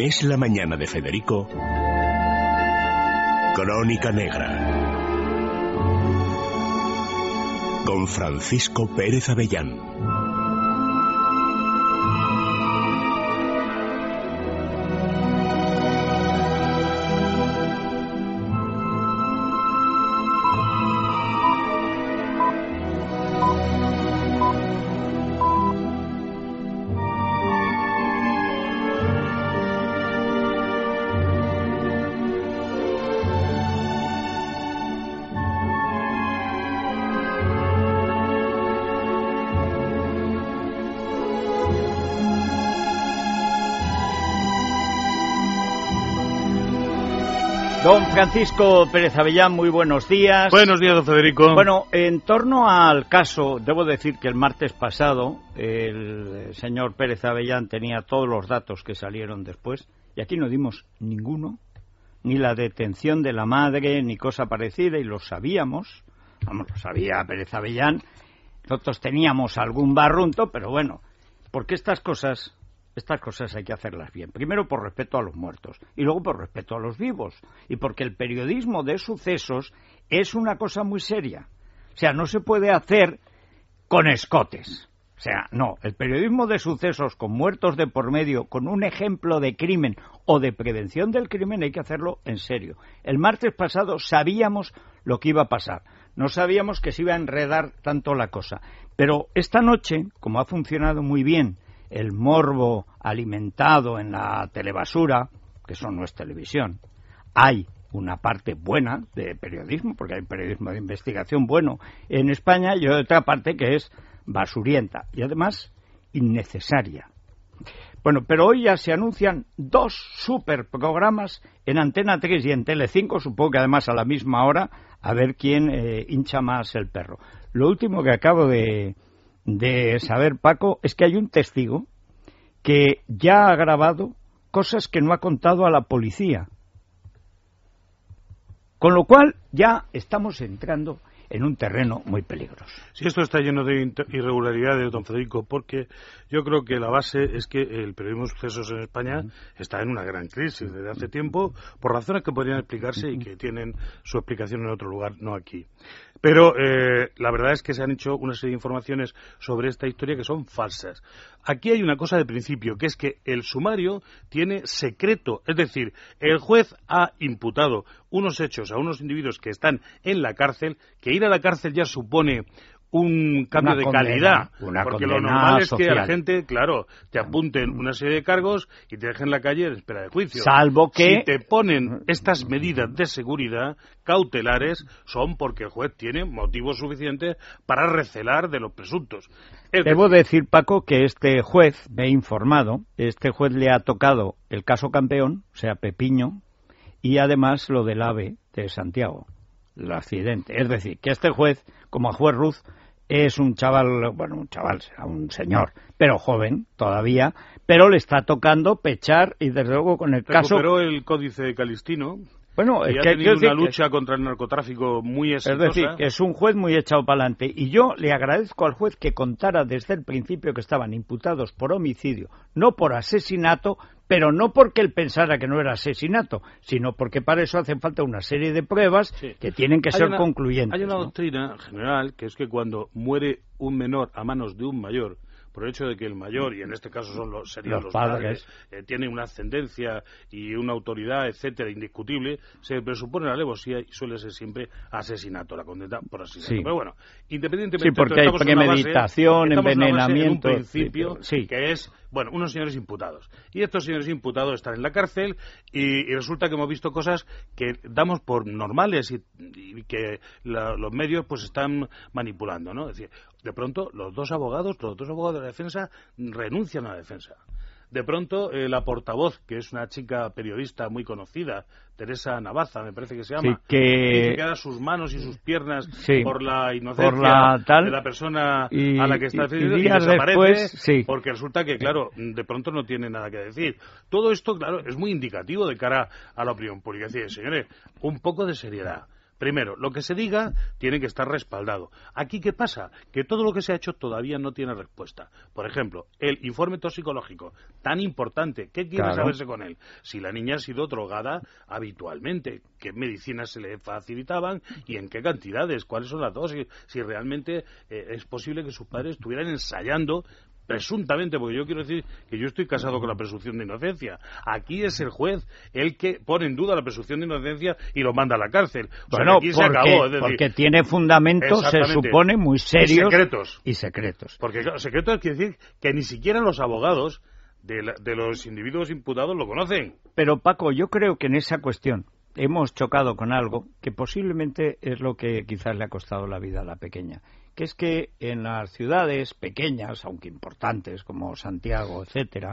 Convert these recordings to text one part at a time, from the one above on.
Es la Mañana de Federico, Crónica Negra. Con Francisco Pérez Avellán. Don Francisco Pérez Avellán, muy buenos días. Buenos días, don Federico. Bueno, en torno al caso, debo decir que el martes pasado el señor Pérez Avellán tenía todos los datos que salieron después y aquí no dimos ninguno, ni la detención de la madre, ni cosa parecida, y lo sabíamos, vamos, lo sabía Pérez Avellán, nosotros teníamos algún barrunto, pero bueno, porque estas cosas estas cosas hay que hacerlas bien. Primero por respeto a los muertos y luego por respeto a los vivos. Y porque el periodismo de sucesos es una cosa muy seria. O sea, no se puede hacer con escotes. O sea, no, el periodismo de sucesos con muertos de por medio, con un ejemplo de crimen o de prevención del crimen, hay que hacerlo en serio. El martes pasado sabíamos lo que iba a pasar. No sabíamos que se iba a enredar tanto la cosa. Pero esta noche, como ha funcionado muy bien el morbo alimentado en la telebasura, que eso no es televisión, hay una parte buena de periodismo, porque hay periodismo de investigación bueno en España, y otra parte que es basurienta y además innecesaria. Bueno, pero hoy ya se anuncian dos super programas en Antena 3 y en Telecinco, supongo que además a la misma hora, a ver quién eh, hincha más el perro. Lo último que acabo de, de saber, Paco, es que hay un testigo que ya ha grabado cosas que no ha contado a la policía. Con lo cual ya estamos entrando en un terreno muy peligroso. Sí, esto está lleno de irregularidades, don Federico, porque yo creo que la base es que el periodismo de sucesos en España está en una gran crisis desde hace tiempo, por razones que podrían explicarse y que tienen su explicación en otro lugar, no aquí. Pero eh, la verdad es que se han hecho una serie de informaciones sobre esta historia que son falsas. Aquí hay una cosa de principio, que es que el sumario tiene secreto. Es decir, el juez ha imputado unos hechos a unos individuos que están en la cárcel, que ir a la cárcel ya supone un cambio de calidad. porque lo normal es que la gente, claro, te apunten una serie de cargos y te dejen en la calle en espera de juicio. Salvo que. Si te ponen estas medidas de seguridad cautelares, son porque el juez tiene motivos suficientes para recelar de los presuntos. Debo decir, Paco, que este juez, me he informado, este juez le ha tocado el caso campeón, o sea, Pepiño, y además lo del AVE de Santiago el accidente. Es decir, que este juez, como a juez Ruz, es un chaval, bueno, un chaval, un señor, pero joven todavía, pero le está tocando pechar y desde luego con el caso... Recuperó el códice calistino bueno, es que, ha tenido una lucha contra el narcotráfico muy exitosa. Es decir, que es un juez muy echado para adelante. Y yo le agradezco al juez que contara desde el principio que estaban imputados por homicidio, no por asesinato, pero no porque él pensara que no era asesinato, sino porque para eso hacen falta una serie de pruebas que tienen que ser concluyentes. Hay una doctrina general que es que cuando muere un menor a manos de un mayor, por el hecho de que el mayor, y en este caso son los, serían los, padres, eh, tiene una ascendencia y una autoridad, etcétera, indiscutible, se presupone la alevosía y suele ser siempre asesinato, la condena por asesinato. Pero bueno, independientemente sí, porque hay premeditación, envenenamiento, en un principio que es bueno, unos señores imputados. Y estos señores imputados están en la cárcel y, resulta que hemos visto cosas que damos por normales y, que los medios pues están manipulando, ¿no? Es decir, de pronto los dos abogados, los dos abogados de la defensa renuncian a la defensa. De pronto, eh, la portavoz, que es una chica periodista muy conocida, Teresa Navaza, me parece que se llama, que... que sus manos y sus piernas por la inocencia de la persona a la que está defendiendo y, desaparece porque resulta que, claro, de pronto no tiene nada que decir. Todo esto, claro, es muy indicativo de cara a la opinión pública. Es decir, señores, un poco de seriedad Primero, lo que se diga tiene que estar respaldado. Aquí, ¿qué pasa? Que todo lo que se ha hecho todavía no tiene respuesta. Por ejemplo, el informe toxicológico, tan importante, ¿qué quiere saberse con él? Si la niña ha sido drogada habitualmente, qué medicinas se le facilitaban y en qué cantidades, cuáles son las dosis, si realmente eh, es posible que sus padres estuvieran ensayando presuntamente, porque yo quiero decir que yo estoy casado con la presunción de inocencia. Aquí es el juez el que pone en duda la presunción de inocencia y lo manda a la cárcel. bueno, porque, tiene fundamentos, se supone, muy serios y secretos. Y secretos. Porque secretos quiere decir que ni siquiera los abogados de, de los individuos imputados lo conocen. Pero Paco, yo creo que en esa cuestión hemos chocado con algo que posiblemente es lo que quizás le ha costado la vida a la pequeña que es que en las ciudades pequeñas, aunque importantes, como Santiago, etcétera,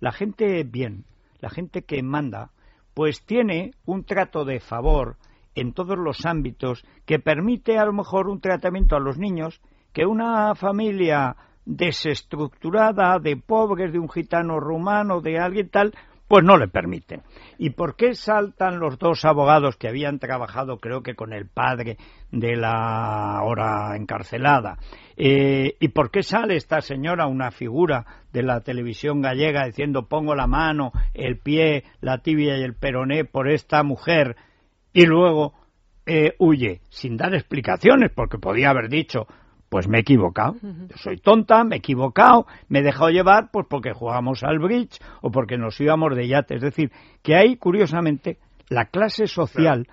la gente bien, la gente que manda, pues tiene un trato de favor en todos los ámbitos que permite a lo mejor un tratamiento a los niños que una familia desestructurada de pobres, de un gitano rumano, de alguien tal, pues no le permiten. ¿Y por qué saltan los dos abogados que habían trabajado, creo que con el padre de la ahora encarcelada? Eh, ¿Y por qué sale esta señora, una figura de la televisión gallega, diciendo pongo la mano, el pie, la tibia y el peroné por esta mujer y luego eh, huye sin dar explicaciones, porque podía haber dicho pues me he equivocado. Yo soy tonta, me he equivocado, me he dejado llevar pues porque jugamos al bridge o porque nos íbamos de yate. Es decir, que ahí, curiosamente, la clase social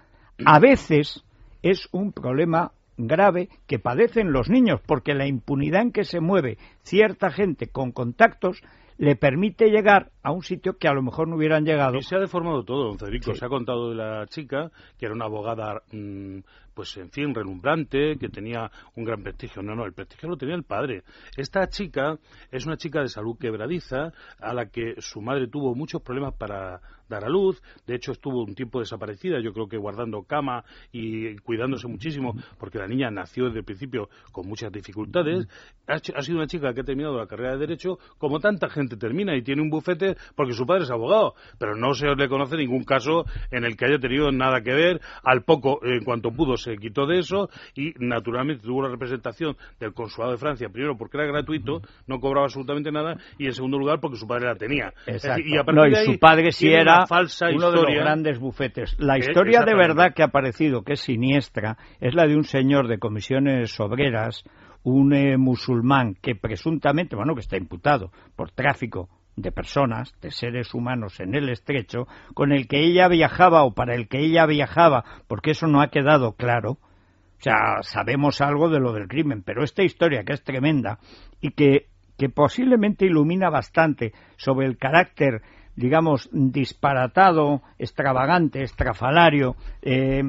a veces es un problema grave que padecen los niños, porque la impunidad en que se mueve cierta gente con contactos le permite llegar a un sitio que a lo mejor no hubieran llegado. Y se ha deformado todo, don Federico. Se ha contado de la chica, que era una abogada mm, pues en fin, relumbrante, que tenía un gran prestigio. No, no, el prestigio lo tenía el padre. Esta chica es una chica de salud quebradiza, a la que su madre tuvo muchos problemas para dar a luz. De hecho, estuvo un tiempo desaparecida, yo creo que guardando cama y cuidándose muchísimo, porque la niña nació desde el principio con muchas dificultades. Ha, sido una chica que ha terminado la carrera de Derecho, como tanta gente termina, y tiene un bufete porque su padre es abogado, pero no se le conoce ningún caso en el que haya tenido nada que ver. Al poco, en cuanto pudo, se quitó de eso y naturalmente tuvo la representación del consulado de Francia, primero porque era gratuito, no cobraba absolutamente nada, y en segundo lugar porque su padre la tenía. y, a su padre sí era uno de los grandes bufetes. La historia de verdad que ha aparecido, que es siniestra, es la de un señor de comisiones obreras, un eh, musulmán que presuntamente, bueno, que está imputado por tráfico de personas, de seres humanos en el estrecho, con el que ella viajaba o para el que ella viajaba, porque eso no ha quedado claro. O sea, sabemos algo de lo del crimen, pero esta historia que es tremenda y que, que posiblemente ilumina bastante sobre el carácter, digamos, disparatado, extravagante, estrafalario, eh,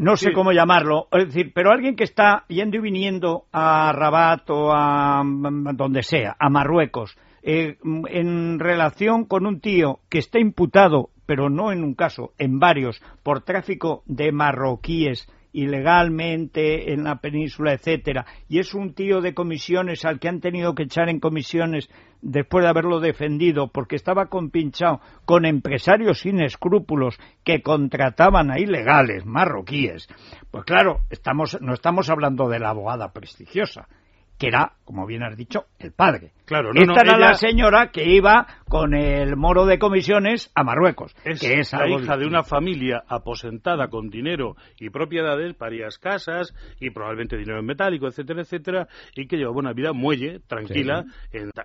no sé cómo llamarlo, es decir, pero alguien que está yendo y viniendo a Rabat o a donde sea, a Marruecos, eh, en relación con un tío que está imputado, pero no en un caso, en varios, por tráfico de marroquíes ilegalmente en la península, etcétera, y es un tío de comisiones al que han tenido que echar en comisiones después de haberlo defendido porque estaba compinchado con empresarios sin escrúpulos que contrataban a ilegales marroquíes. Pues claro, estamos, no estamos hablando de la abogada prestigiosa, que era, como bien has dicho, el padre. Claro, Esta era la señora que iba con el moro de comisiones a Marruecos. Es, que es la hija de una familia aposentada con dinero y propiedades, varias casas y probablemente dinero en metálico, etcétera, etcétera, y que llevaba una vida muelle, tranquila,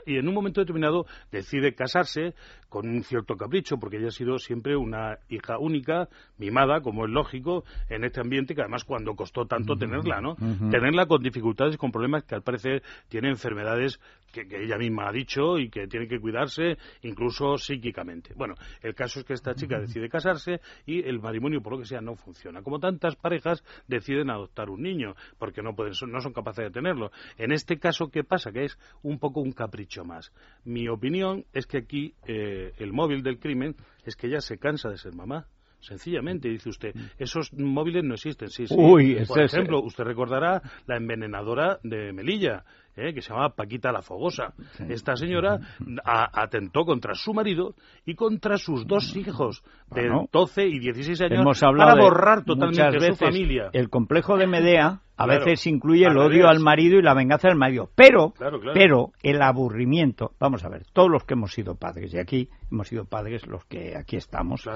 y en un momento determinado decide casarse con un cierto capricho, porque ella ha sido siempre una hija única, mimada, como es lógico, en este ambiente que además cuando costó tanto tenerla, ¿no? Tenerla con dificultades, con problemas que al parecer tiene enfermedades que, ella misma ha dicho y que tiene que cuidarse incluso psíquicamente. Bueno, el caso es que esta chica decide casarse y el matrimonio, por lo que sea, no funciona. Como tantas parejas deciden adoptar un niño porque no, pueden, no son capaces de tenerlo. En este caso, ¿qué pasa? Que es un poco un capricho más. Mi opinión es que aquí eh, el móvil del crimen es que ella se cansa de ser mamá. Sencillamente, dice usted, esos móviles no existen. Sí, sí. Uy, Por ejemplo, usted recordará la envenenadora de Melilla, ¿eh? que se llamaba Paquita la Fogosa. Esta señora atentó contra su marido y contra sus dos hijos de 12 y 16 años para borrar totalmente su familia. El complejo de Medea a veces incluye el odio al marido y la venganza del marido. Pero, pero el aburrimiento, vamos a ver, todos los que hemos sido padres, y aquí hemos sido padres los que aquí estamos,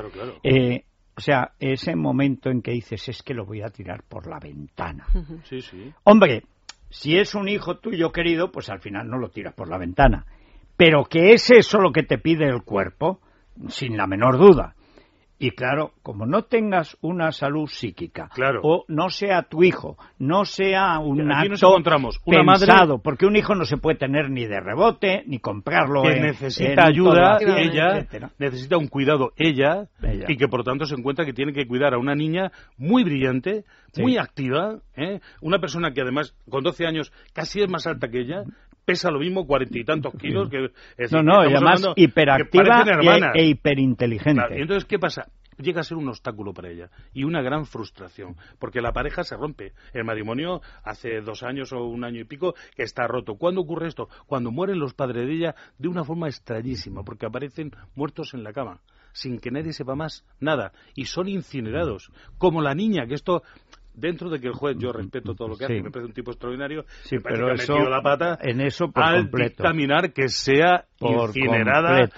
eh, o sea, ese momento en que dices, es que lo voy a tirar por la ventana. Sí, sí. Hombre, si es un hijo tuyo querido, pues al final no lo tiras por la ventana. Pero que es eso lo que te pide el cuerpo, sin la menor duda. Y claro, como no tengas una salud psíquica, o no sea tu hijo, no sea un acto encontramos. Una pensado, porque un hijo no se puede tener ni de rebote, ni comprarlo que necesita ayuda ella, necesita un cuidado ella, y que por tanto se encuentra que tiene que cuidar a una niña muy brillante, muy activa, ¿eh? una persona que además con 12 años casi es más alta que ella, pesa lo mismo, cuarenta y tantos kilos. Que, no, no, y además hiperactiva e, hiperinteligente. y entonces, ¿qué pasa? llega a ser un obstáculo para ella y una gran frustración, porque la pareja se rompe. El matrimonio hace dos años o un año y pico que está roto. ¿Cuándo ocurre esto? Cuando mueren los padres de ella de una forma extrañísima, porque aparecen muertos en la cama sin que nadie sepa más nada y son incinerados como la niña que esto dentro de que el juez, yo respeto todo lo que hace, me parece un tipo extraordinario, sí, pero eso, ha la pata en eso por al dictaminar que sea incinerada, eh,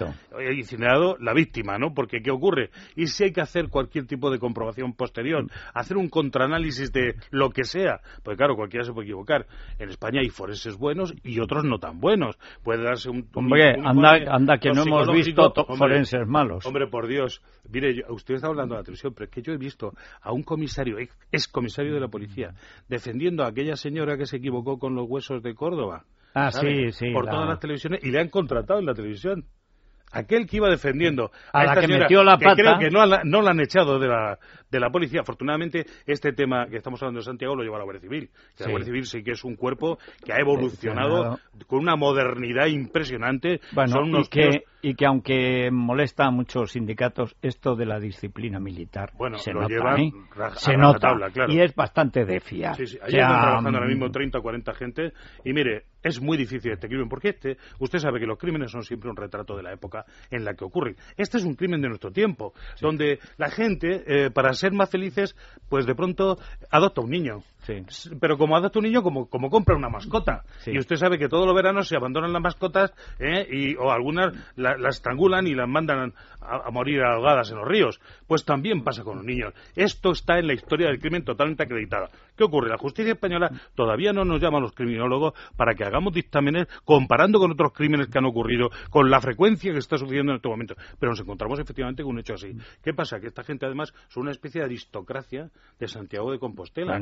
incinerado la víctima, ¿no? Porque ¿qué ocurre? Y si hay que hacer cualquier tipo de comprobación posterior, hacer un contraanálisis de lo que sea, pues claro, cualquiera se puede equivocar. En España hay forenses buenos y otros no tan buenos. Puede darse un... hombre, anda, anda que no hemos visto forenses malos. Hombre, por Dios. Mire, usted está hablando de la televisión, pero es que yo he visto a un comisario, ex comisario de la policía, defendiendo a aquella señora que se equivocó con los huesos de Córdoba. Ah, sí, sí. Por todas las televisiones y le han contratado en la televisión aquel que iba defendiendo a, la que metió la pata. creo que no, la, no la han echado de la, de la policía. Afortunadamente, este tema que estamos hablando de Santiago lo lleva la Guardia Civil. La Guardia Civil sí que es un cuerpo que ha evolucionado con una modernidad impresionante. Bueno, y, que, y que aunque molesta a muchos sindicatos, esto de la disciplina militar bueno, se lo nota, ¿eh? se nota y es bastante de fiar. Sí, sí. Allí están trabajando ahora mismo 30 o 40 gente y mire, es muy difícil este crimen porque este, usted sabe que los crímenes son siempre un retrato de la época en la que ocurren. Este es un crimen de nuestro tiempo, donde la gente, eh, para ser más felices, pues de pronto adopta un niño. Pero como adopta un niño, como, como compra una mascota. Y usted sabe que todos los veranos se abandonan las mascotas ¿eh? y, o algunas las estrangulan y las mandan a, morir ahogadas en los ríos. Pues también pasa con los niños. Esto está en la historia del crimen totalmente acreditada. ¿Qué ocurre? La justicia española todavía no nos llama a los criminólogos para que hagamos dictámenes comparando con otros crímenes que han ocurrido, con la frecuencia que está sucediendo en este momento. Pero nos encontramos efectivamente con un hecho así. ¿Qué pasa? Que esta gente además son una especie de aristocracia de Santiago de Compostela.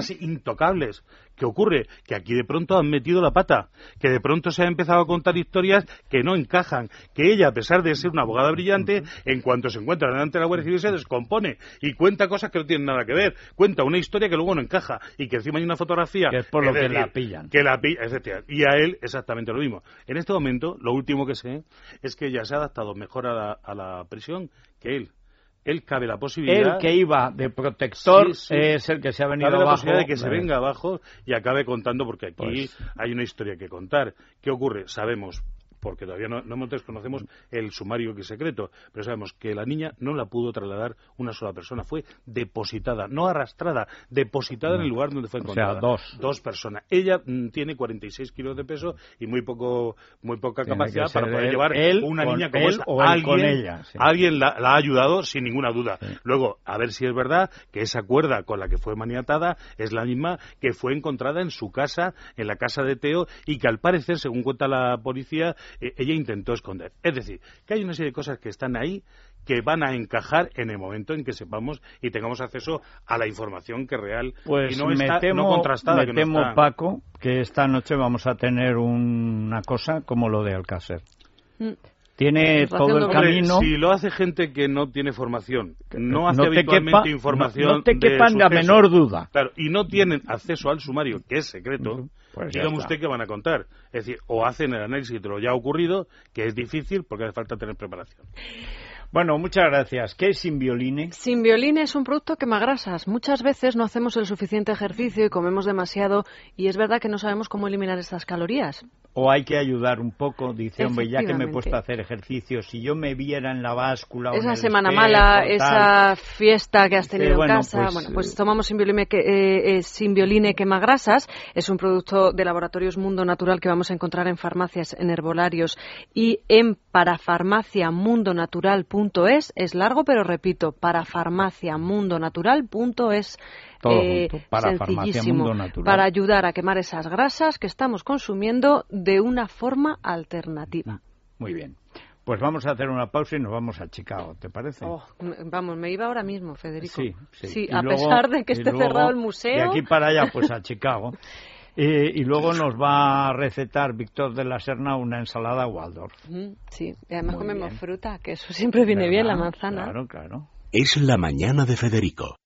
Casi intocables. ¿Qué ocurre? Que aquí de pronto han metido la pata. Que de pronto se ha empezado a contar historias que no encajan. Que ella, a pesar de ser una abogada brillante, en cuanto se encuentra delante de la Guardia Civil se descompone y cuenta cosas que no tienen nada que ver. Cuenta una historia que luego no encaja y que encima hay una fotografía. Que es por lo que la pillan. Que la Y a él exactamente lo mismo. En este momento, lo último que sé es que ella se ha adaptado mejor a la, prisión que él él cabe la posibilidad. El que iba de protector es el que se ha venido cabe la posibilidad de que se venga abajo y acabe contando, porque aquí pues hay una historia que contar. ¿Qué ocurre? Sabemos porque todavía no, no desconocemos el sumario que es secreto, pero sabemos que la niña no la pudo trasladar una sola persona, fue depositada, no arrastrada, depositada en el lugar donde fue encontrada. O sea, dos. Dos personas. Ella mm, tiene 46 kilos de peso y muy poco muy poca capacidad para poder llevar una niña como esa. O alguien, con ella, alguien la, ha ayudado sin ninguna duda. Luego, a ver si es verdad que esa cuerda con la que fue maniatada es la misma que fue encontrada en su casa, en la casa de Teo, y que al parecer, según cuenta la policía, e, ella intentó esconder. Es decir, que hay una serie de cosas que están ahí que van a encajar en el momento en que sepamos y tengamos acceso a la información que real pues y no me está temo, contrastada. Me temo, Paco, que esta noche vamos a tener una cosa como lo de Alcácer. Mm. Tiene todo el camino. Si lo hace gente que no tiene formación, no hace habitualmente información. No, te quepan la menor duda. Claro, y no tienen acceso al sumario, que es secreto. Pues dígame usted qué van a contar. Es decir, o hacen el análisis de lo ya ocurrido, que es difícil porque hace falta tener preparación. Bueno, muchas gracias. ¿Qué es Simbioline? Simbioline es un producto quemagrasas. Muchas veces no hacemos el suficiente ejercicio y comemos demasiado y es verdad que no sabemos cómo eliminar estas calorías. O hay que ayudar un poco, dice, hombre, ya que me he puesto a hacer ejercicio, si yo me viera en la báscula... Esa o en semana espejo, mala, tal, esa fiesta que has tenido bueno, en casa. pues, bueno, pues eh, tomamos Simbioline, que, eh, eh, Simbioline quemagrasas. Es un producto de Laboratorios Mundo Natural que vamos a encontrar en farmacias, en herbolarios y en parafarmaciamundonatural.es. Es largo, pero repito, parafarmaciamundonatural.es. Todo Eh, junto, para Farmacia sencillísimo, Mundo Natural. para ayudar a quemar esas grasas que estamos consumiendo de una forma alternativa. Muy bien. Pues vamos a hacer una pausa y nos vamos a Chicago, ¿te parece? Oh, vamos, me iba ahora mismo, Federico. Sí, sí. A luego- pesar de que esté luego, cerrado el De museo. aquí para allá, pues a Chicago. Eh, y luego nos va a recetar Víctor de la Serna una ensalada Waldorf. Mm, Sí, y además Muy comemos bien. fruta, que eso siempre viene bien, la ¿Verdad? manzana. Claro, claro. Es la mañana de Federico.